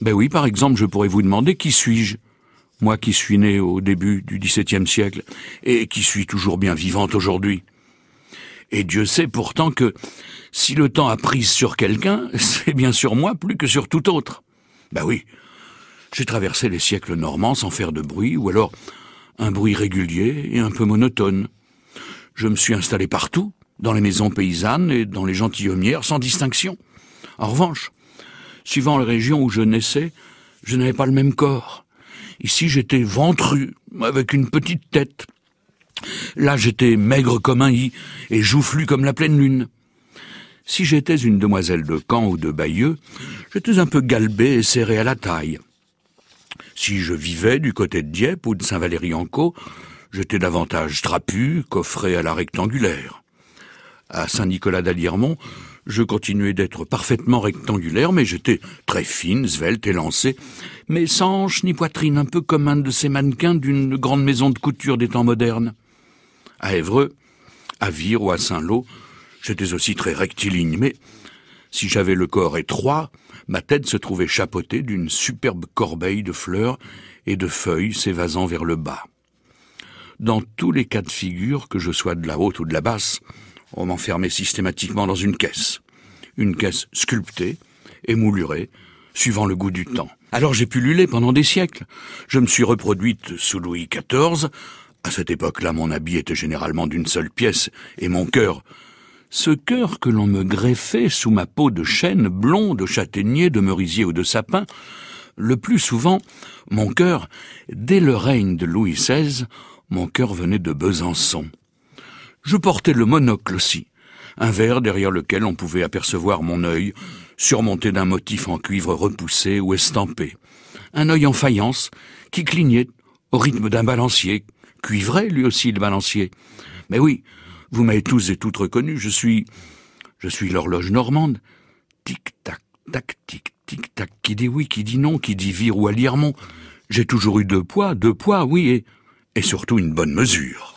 Ben oui, par exemple, je pourrais vous demander qui suis-je Moi qui suis né au début du XVIIe siècle et qui suis toujours bien vivante aujourd'hui. Et Dieu sait pourtant que si le temps a prise sur quelqu'un, c'est bien sur moi plus que sur tout autre. Ben oui, j'ai traversé les siècles normands sans faire de bruit, ou alors un bruit régulier et un peu monotone. Je me suis installé partout, dans les maisons paysannes et dans les gentilhommières, sans distinction. En revanche, suivant les régions où je naissais, je n'avais pas le même corps. Ici, j'étais ventru, avec une petite tête. Là, j'étais maigre comme un i et joufflu comme la pleine lune. Si j'étais une demoiselle de Caen ou de Bayeux, j'étais un peu galbé et serré à la taille. Si je vivais du côté de Dieppe ou de Saint-Valery-en-Caux, j'étais davantage trapu, coffré à la rectangulaire. À Saint-Nicolas d'Aliermont, je continuais d'être parfaitement rectangulaire, mais j'étais très fine, svelte, élancée, mais sans hanche ni poitrine, un peu comme un de ces mannequins d'une grande maison de couture des temps modernes. À Évreux, à Vire ou à Saint-Lô, j'étais aussi très rectiligne, mais si j'avais le corps étroit, ma tête se trouvait chapeautée d'une superbe corbeille de fleurs et de feuilles s'évasant vers le bas. Dans tous les cas de figure, que je sois de la haute ou de la basse, on m'enfermait systématiquement dans une caisse. Une caisse sculptée et moulurée, suivant le goût du temps. Alors j'ai pullulé pendant des siècles. Je me suis reproduite sous Louis XIV. À cette époque-là, mon habit était généralement d'une seule pièce, et mon cœur, ce cœur que l'on me greffait sous ma peau de chêne, blond, de châtaignier, de merisier ou de sapin, le plus souvent, mon cœur, dès le règne de Louis XVI, mon cœur venait de Besançon. Je portais le monocle aussi, un verre derrière lequel on pouvait apercevoir mon œil, surmonté d'un motif en cuivre repoussé ou estampé. Un œil en faïence, qui clignait au rythme d'un balancier, cuivré lui aussi le balancier. Mais oui, vous m'avez tous et toutes reconnu, je suis... je suis l'horloge normande. Tic-tac, tac, tic, tic-tac, qui dit oui, qui dit non, qui dit vire ou à Liermont. J'ai toujours eu deux poids, deux poids, oui, et surtout une bonne mesure.